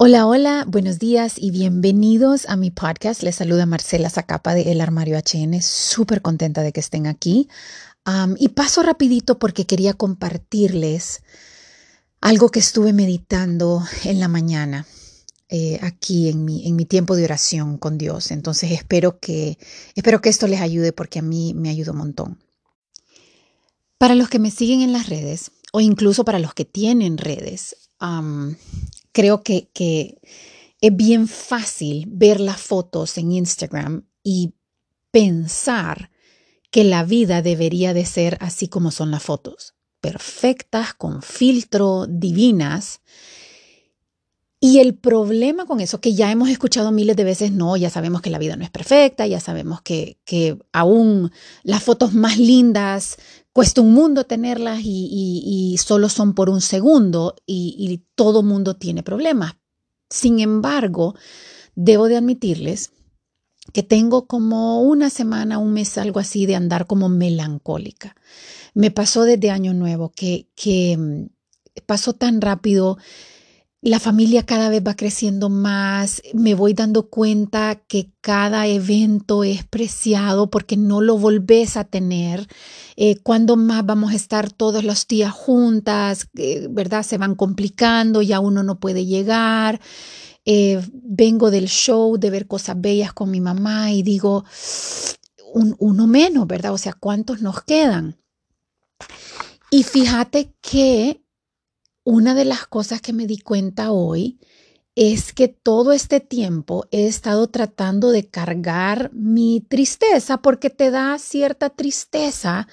Hola, hola, buenos días y bienvenidos a mi podcast. Les saluda Marcela Zacapa de El Armario HN. Súper contenta de que estén aquí. y paso rapidito porque quería compartirles algo que estuve meditando en la mañana. Eh, aquí en mi, en mi tiempo de oración con Dios. Entonces espero que, espero que esto les ayude porque a mí me ayuda un montón. Para los que me siguen en las redes o incluso para los que tienen redes, creo que, que es bien fácil ver las fotos en Instagram y pensar que la vida debería de ser así como son las fotos, perfectas, con filtro, divinas. Y el problema con eso, que ya hemos escuchado miles de veces, no, ya sabemos que la vida no es perfecta, ya sabemos que, que aún las fotos más lindas cuesta un mundo tenerlas y, solo son por un segundo y, y todo mundo tiene problemas. Sin embargo, debo de admitirles que tengo como una semana, un mes, algo así de andar como melancólica. Me pasó desde Año Nuevo que, que mm, pasó tan rápido la familia cada vez va creciendo más, me voy dando cuenta que cada evento es preciado porque no lo volvés a tener. Eh, cuando más vamos a estar todos los días juntas, eh, ¿verdad? Se van complicando, ya uno no puede llegar. Eh, vengo del show de ver cosas bellas con mi mamá y digo, uno menos, ¿verdad? O sea, ¿cuántos nos quedan? Y fíjate que una de las cosas que me di cuenta hoy es que todo este tiempo he estado tratando de cargar mi tristeza porque te da cierta tristeza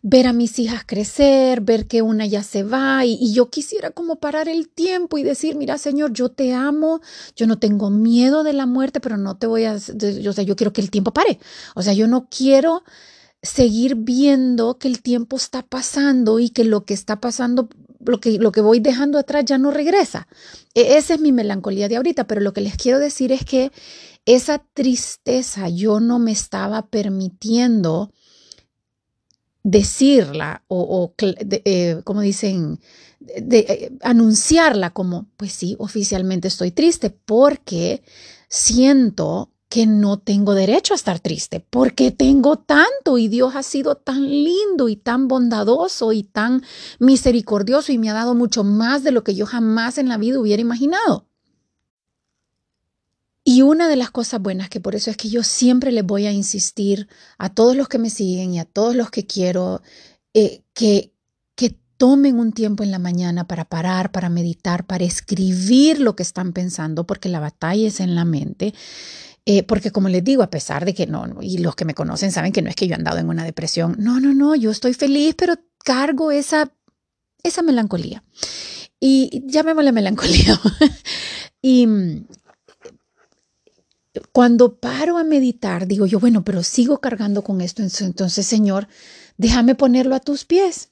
ver a mis hijas crecer, ver que una ya se va y, yo quisiera como parar el tiempo y decir, mira Señor, yo te amo, yo no tengo miedo de la muerte, pero no te voy a, o sea, yo quiero que el tiempo pare, o sea, yo no quiero seguir viendo que el tiempo está pasando y que lo que está pasando lo que, lo que voy dejando atrás ya no regresa. E, esa es mi melancolía de ahorita, pero lo que les quiero decir es que esa tristeza yo no me estaba permitiendo decirla o, eh, como dicen, de, eh, anunciarla como, pues sí, oficialmente estoy triste porque siento que no tengo derecho a estar triste, porque tengo tanto y Dios ha sido tan lindo y tan bondadoso y tan misericordioso y me ha dado mucho más de lo que yo jamás en la vida hubiera imaginado. Y una de las cosas buenas que por eso es que yo siempre les voy a insistir a todos los que me siguen y a todos los que quiero eh, que, que tomen un tiempo en la mañana para parar, para meditar, para escribir lo que están pensando, porque la batalla es en la mente. Eh, porque como les digo, a pesar de que no, y los que me conocen saben que no es que yo he andado en una depresión, no, no, no, yo estoy feliz, pero cargo esa, esa melancolía. Y llamémosle melancolía. y mm, cuando paro a meditar, digo yo, bueno, pero sigo cargando con esto, entonces, Señor, déjame ponerlo a tus pies.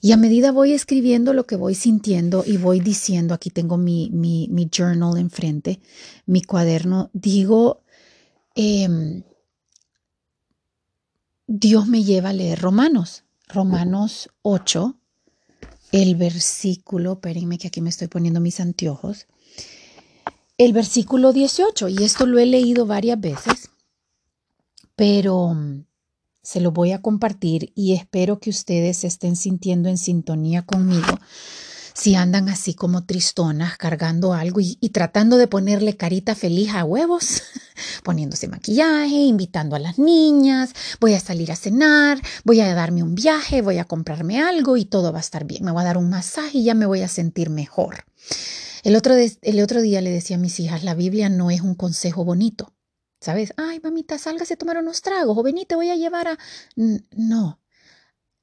Y a medida voy escribiendo lo que voy sintiendo y voy diciendo, aquí tengo mi, mi, mi journal enfrente, mi cuaderno, digo, em, Dios me lleva a leer Romanos, Romanos 8, el versículo, espérenme que aquí me estoy poniendo mis anteojos, el versículo 18, y esto lo he leído varias veces, pero se lo voy a compartir y espero que ustedes se estén sintiendo en sintonía conmigo. Si andan así como tristonas, cargando algo y, tratando de ponerle carita feliz a huevos, poniéndose maquillaje, invitando a las niñas, voy a salir a cenar, voy a darme un viaje, voy a comprarme algo y todo va a estar bien. Me voy a dar un masaje y ya me voy a sentir mejor. El otro, el otro día le decía a mis hijas, la Biblia no es un consejo bonito. ¿Sabes? Ay, mamita, sálgase a tomar unos tragos o vení, te voy a llevar a... No,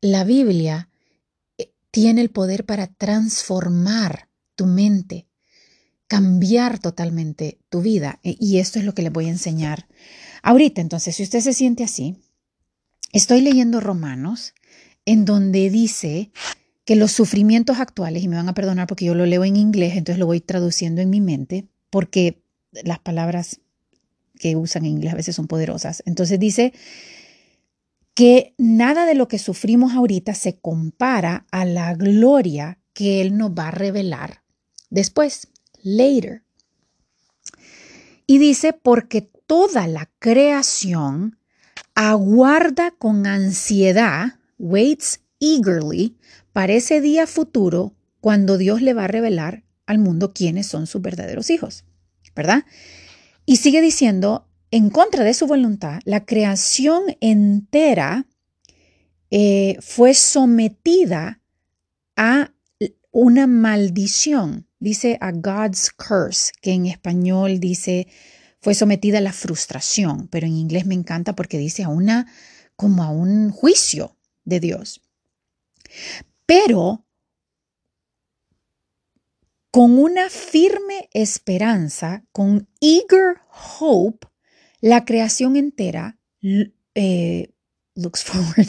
la Biblia eh, tiene el poder para transformar tu mente, cambiar totalmente tu vida. E, y esto es lo que les voy a enseñar ahorita. Entonces, si usted se siente así, estoy leyendo Romanos, en donde dice que los sufrimientos actuales, y me van a perdonar porque yo lo leo en inglés, entonces lo voy traduciendo en mi mente, porque las palabras que usan en inglés a veces son poderosas. Entonces dice que nada de lo que sufrimos ahorita se compara a la gloria que Él nos va a revelar después. later. Y dice, porque toda la creación aguarda con ansiedad, waits eagerly, para ese día futuro cuando Dios le va a revelar al mundo quiénes son sus verdaderos hijos, ¿verdad? Y sigue diciendo, en contra de su voluntad, la creación entera eh, fue sometida a una maldición, dice a God's curse, que en español dice fue sometida a la frustración, pero en inglés me encanta porque dice a una como a un juicio de Dios. Pero con una firme esperanza, con eager hope, la creación entera eh, looks forward,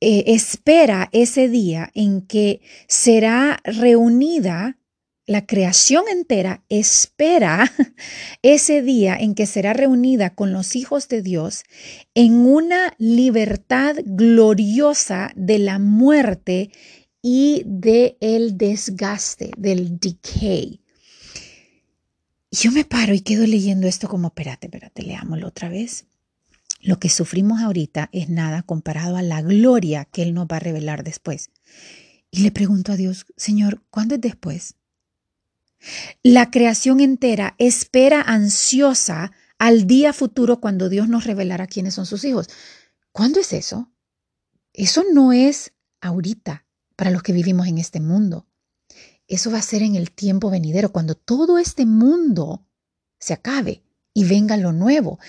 eh, espera ese día en que será reunida, la creación entera espera ese día en que será reunida con los hijos de Dios en una libertad gloriosa de la muerte y del el desgaste, del decay. Yo me paro y quedo leyendo esto como, espérate, espérate, leámoslo otra vez. Lo que sufrimos ahorita es nada comparado a la gloria que Él nos va a revelar después. Y le pregunto a Dios, Señor, ¿cuándo es después? La creación entera espera ansiosa al día futuro cuando Dios nos revelará quiénes son sus hijos. ¿Cuándo es eso? Eso no es ahorita para los que vivimos en este mundo. Eso va a ser en el tiempo venidero, cuando todo este mundo se acabe y venga lo nuevo.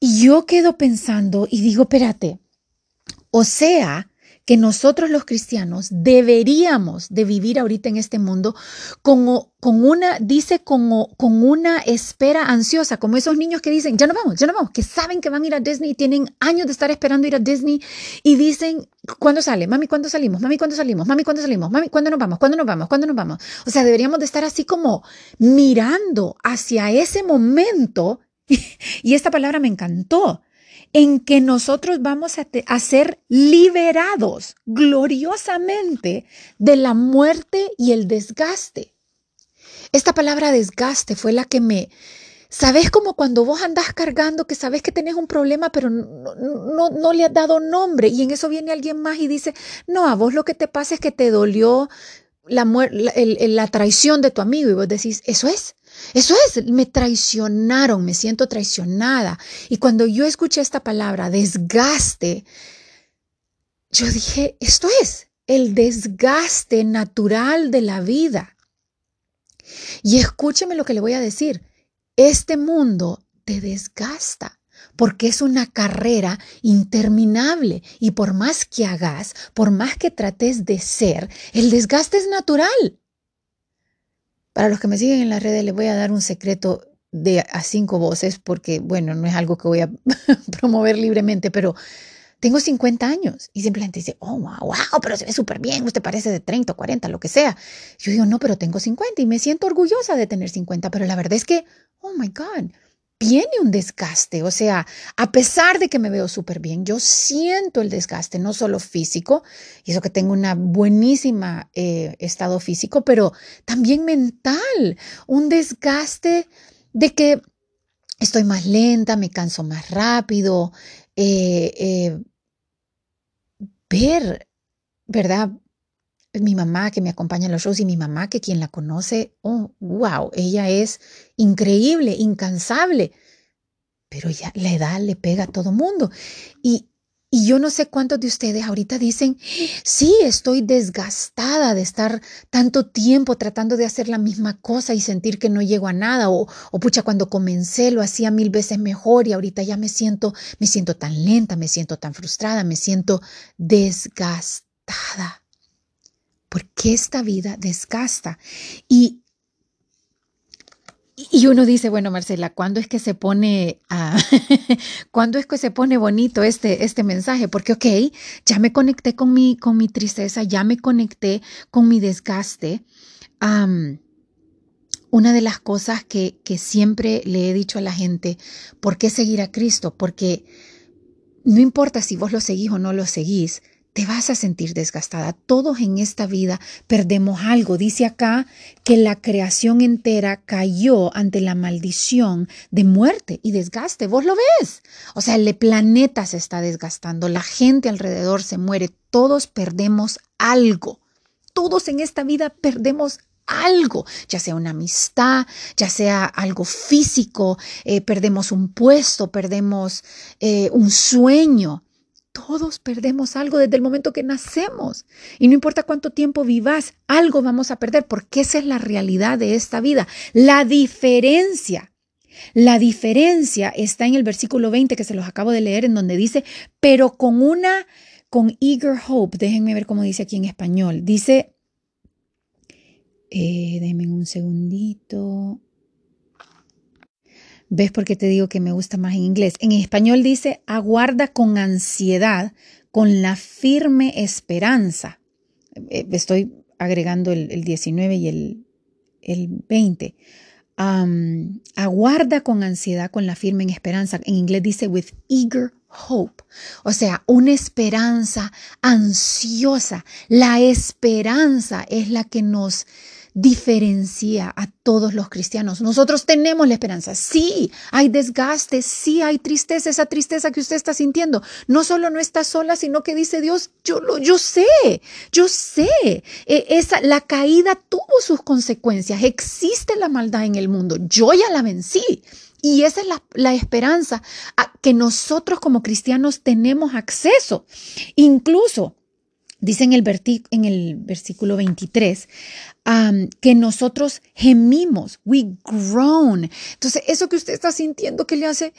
Y yo quedo pensando y digo, espérate, o sea, que nosotros los cristianos deberíamos de vivir ahorita en este mundo con, con una, dice, con, con una espera ansiosa, como esos niños que dicen, ya no vamos, ya no vamos, que saben que van a ir a Disney tienen años de estar esperando ir a Disney y dicen, ¿cuándo sale? Mami, ¿cuándo salimos? Mami, ¿cuándo salimos? Mami, ¿cuándo salimos? Mami, ¿cuándo nos vamos? ¿Cuándo nos vamos? ¿Cuándo nos vamos? O sea, deberíamos de estar así como mirando hacia ese momento y esta palabra me encantó, en que nosotros vamos a, ser liberados gloriosamente de la muerte y el desgaste. Esta palabra desgaste fue la que me... ¿Sabes como cuando vos andás cargando que sabes que tenés un problema pero no, no, no, le has dado nombre y en eso viene alguien más y dice, no, a vos lo que te pasa es que te dolió la, la, la traición de tu amigo. Y vos decís, eso es, eso es, me traicionaron, me siento traicionada. Y cuando yo escuché esta palabra, desgaste, yo dije, esto es el desgaste natural de la vida. Y escúcheme lo que le voy a decir, este mundo te desgasta porque es una carrera interminable y por más que hagas, por más que trates de ser, el desgaste es natural. Para los que me siguen en las redes les voy a dar un secreto de a cinco voces porque, bueno, no es algo que voy a promover libremente, pero tengo 50 años y siempre dice, oh, wow, wow, pero se ve súper bien, usted parece de 30 o 40, lo que sea. Yo digo, no, pero tengo 50 y me siento orgullosa de tener 50, pero la verdad es que, oh my God, viene un desgaste. O sea, a pesar de que me veo súper bien, yo siento el desgaste, no solo físico, y eso que tengo una buenísima eh, estado físico, pero también mental, un desgaste de que estoy más lenta, me canso más rápido, eh, eh, ver, ¿verdad? Mi mamá que me acompaña en los shows y mi mamá que quien la conoce, oh, wow, ella es increíble, incansable, pero ya la edad le pega a todo mundo. Y, y yo no sé cuántos de ustedes ahorita dicen, sí, estoy desgastada de estar tanto tiempo tratando de hacer la misma cosa y sentir que no llego a nada. O, o pucha, cuando comencé lo hacía mil veces mejor y ahorita ya me siento, me siento tan lenta, me siento tan frustrada, me siento desgastada porque esta vida desgasta. Y, y uno dice, bueno, Marcela, ¿cuándo es que se pone, ¿cuándo es que se pone bonito este, este mensaje? Porque, ok, ya me conecté con mi, con mi tristeza, ya me conecté con mi desgaste. una de las cosas que, que siempre le he dicho a la gente, ¿por qué seguir a Cristo? Porque no importa si vos lo seguís o no lo seguís, te vas a sentir desgastada. Todos en esta vida perdemos algo. Dice acá que la creación entera cayó ante la maldición de muerte y desgaste. Vos lo ves. O sea, el planeta se está desgastando, la gente alrededor se muere, todos perdemos algo. Todos en esta vida perdemos algo, ya sea una amistad, ya sea algo físico, eh, perdemos un puesto, perdemos eh, un sueño. Todos perdemos algo desde el momento que nacemos. Y no importa cuánto tiempo vivas, algo vamos a perder, porque esa es la realidad de esta vida. La diferencia. La diferencia está en el versículo 20 que se los acabo de leer, en donde dice, pero con una, con eager hope, déjenme ver cómo dice aquí en español, dice, eh, denme un segundito. ¿Ves por qué te digo que me gusta más en inglés? En español dice, aguarda con ansiedad, con la firme esperanza. Eh, estoy agregando el, 19 y el, el 20. aguarda con ansiedad, con la firme esperanza. En inglés dice with eager hope, o sea, una esperanza ansiosa. La esperanza es la que nos diferencia a todos los cristianos. Nosotros tenemos la esperanza. Sí, hay desgaste, sí hay tristeza, esa tristeza que usted está sintiendo. No solo no está sola, sino que dice Dios, yo lo, yo sé, yo sé. E, esa, la caída tuvo sus consecuencias. Existe la maldad en el mundo. Yo ya la vencí. Y esa es la, la, esperanza a que nosotros como cristianos tenemos acceso. Incluso Dice en el, en el versículo 23 que nosotros gemimos, we groan. Entonces, eso que usted está sintiendo que le hace,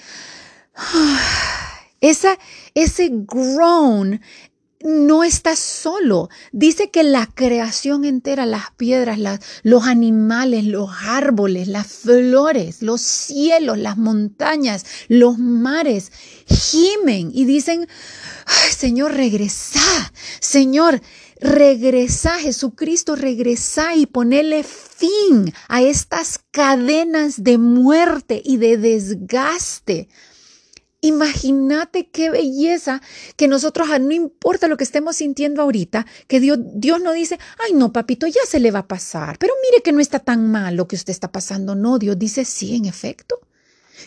esa, ese groan no está solo. Dice que la creación entera, las piedras, los animales, los árboles, las flores, los cielos, las montañas, los mares, gimen y dicen, Señor, regresa. Señor, regresa, Jesucristo, regresa y ponele fin a estas cadenas de muerte y de desgaste. Imagínate qué belleza que nosotros, ah, no importa lo que estemos sintiendo ahorita, que Dios, Dios no dice, ay no, papito, ya se le va a pasar, pero mire que no está tan mal lo que usted está pasando. No, Dios dice, sí, en efecto,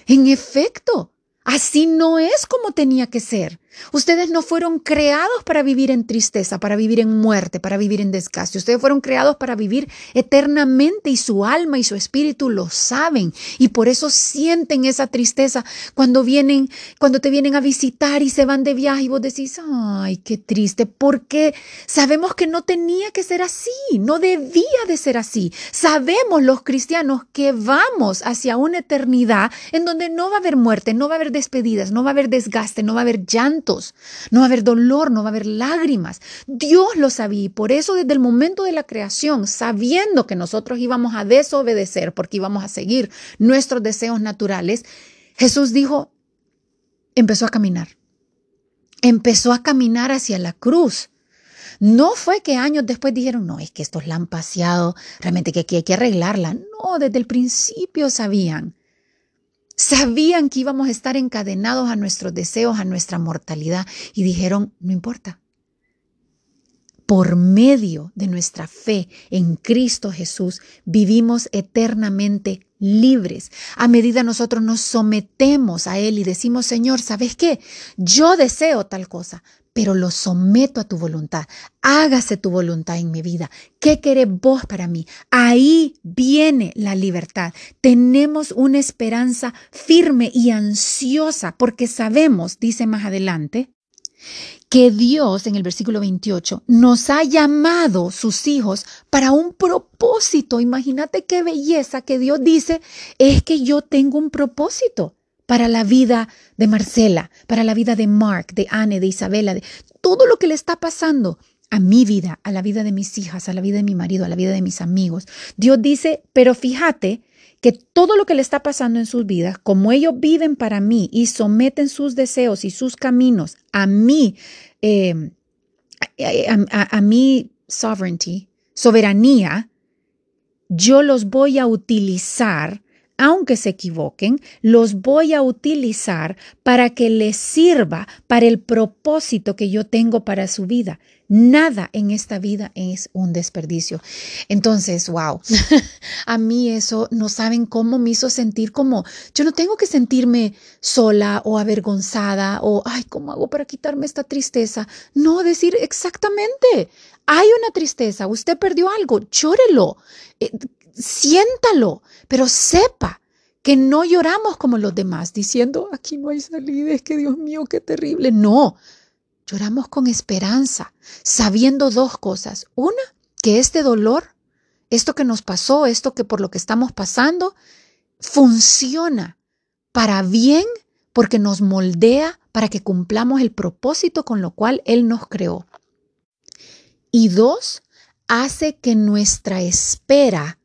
en efecto, así no es como tenía que ser. Ustedes no fueron creados para vivir en tristeza, para vivir en muerte, para vivir en desgaste. Ustedes fueron creados para vivir eternamente y su alma y su espíritu lo saben y por eso sienten esa tristeza cuando vienen, cuando te vienen a visitar y se van de viaje y vos decís, ay, qué triste, porque sabemos que no tenía que ser así, no debía de ser así. Sabemos los cristianos que vamos hacia una eternidad en donde no va a haber muerte, no va a haber no va a haber desgaste, no va a haber llanto no va a haber dolor, no va a haber lágrimas. Dios lo sabía y por eso desde el momento de la creación, sabiendo que nosotros íbamos a desobedecer porque íbamos a seguir nuestros deseos naturales, Jesús dijo, empezó a caminar. Empezó a caminar hacia la cruz. No fue que años después dijeron, no, es que esto es la han paseado, realmente que aquí hay que arreglarla. No, desde el principio sabían Sabían que íbamos a estar encadenados a nuestros deseos, a nuestra mortalidad y dijeron, no importa. Por medio de nuestra fe en Cristo Jesús, vivimos eternamente libres. A medida nosotros nos sometemos a Él y decimos, Señor, ¿sabes qué? Yo deseo tal cosa, pero lo someto a tu voluntad. Hágase tu voluntad en mi vida. ¿Qué querés vos para mí? Ahí viene la libertad. Tenemos una esperanza firme y ansiosa porque sabemos, dice más adelante, que Dios, en el versículo 28, nos ha llamado sus hijos para un propósito. Imagínate qué belleza que Dios dice, es que yo tengo un propósito para la vida de Marcela, para la vida de Mark, de Anne, de Isabela, de todo lo que le está pasando a mi vida, a la vida de mis hijas, a la vida de mi marido, a la vida de mis amigos. Dios dice, pero fíjate que todo lo que le está pasando en sus vidas, como ellos viven para mí y someten sus deseos y sus caminos a mí, em, a, a mi sovereignty, soberanía, yo los voy a utilizar aunque se equivoquen, los voy a utilizar para que les sirva para el propósito que yo tengo para su vida. Nada en esta vida es un desperdicio. Entonces, wow, a mí eso no saben cómo me hizo sentir como yo no tengo que sentirme sola o avergonzada o, ay, ¿cómo hago para quitarme esta tristeza? No, decir exactamente, hay una tristeza, usted perdió algo, llórelo, eh, siéntalo, pero sepa que no lloramos como los demás, diciendo, aquí no hay salida, es que Dios mío, qué terrible. No, Lloramos con esperanza, sabiendo dos cosas. Una, que este dolor, esto que nos pasó, esto que por lo que estamos pasando, funciona para bien porque nos moldea para que cumplamos el propósito con lo cual Él nos creó. Y dos, hace que nuestra espera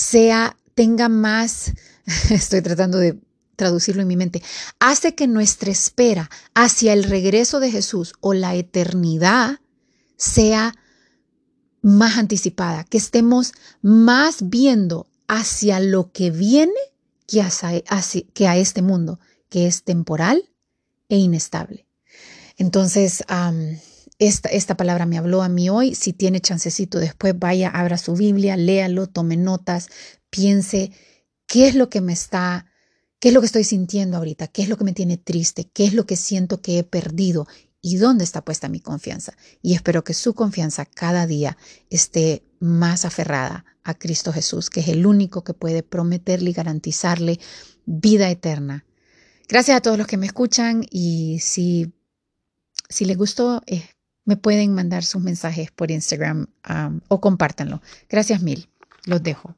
sea, tenga más, estoy tratando de traducirlo en mi mente, hace que nuestra espera hacia el regreso de Jesús o la eternidad sea más anticipada, que estemos más viendo hacia lo que viene que, que a este mundo, que es temporal e inestable. Entonces, esta, esta, palabra me habló a mí hoy. Si tiene chancecito después, vaya, abra su Biblia, léalo, tome notas, piense qué es lo que me está ¿Qué es lo que estoy sintiendo ahorita? ¿Qué es lo que me tiene triste? ¿Qué es lo que siento que he perdido? ¿Y dónde está puesta mi confianza? Y espero que su confianza cada día esté más aferrada a Cristo Jesús, que es el único que puede prometerle y garantizarle vida eterna. Gracias a todos los que me escuchan y si, si les gustó, eh, me pueden mandar sus mensajes por Instagram o compártanlo. Gracias mil. Los dejo.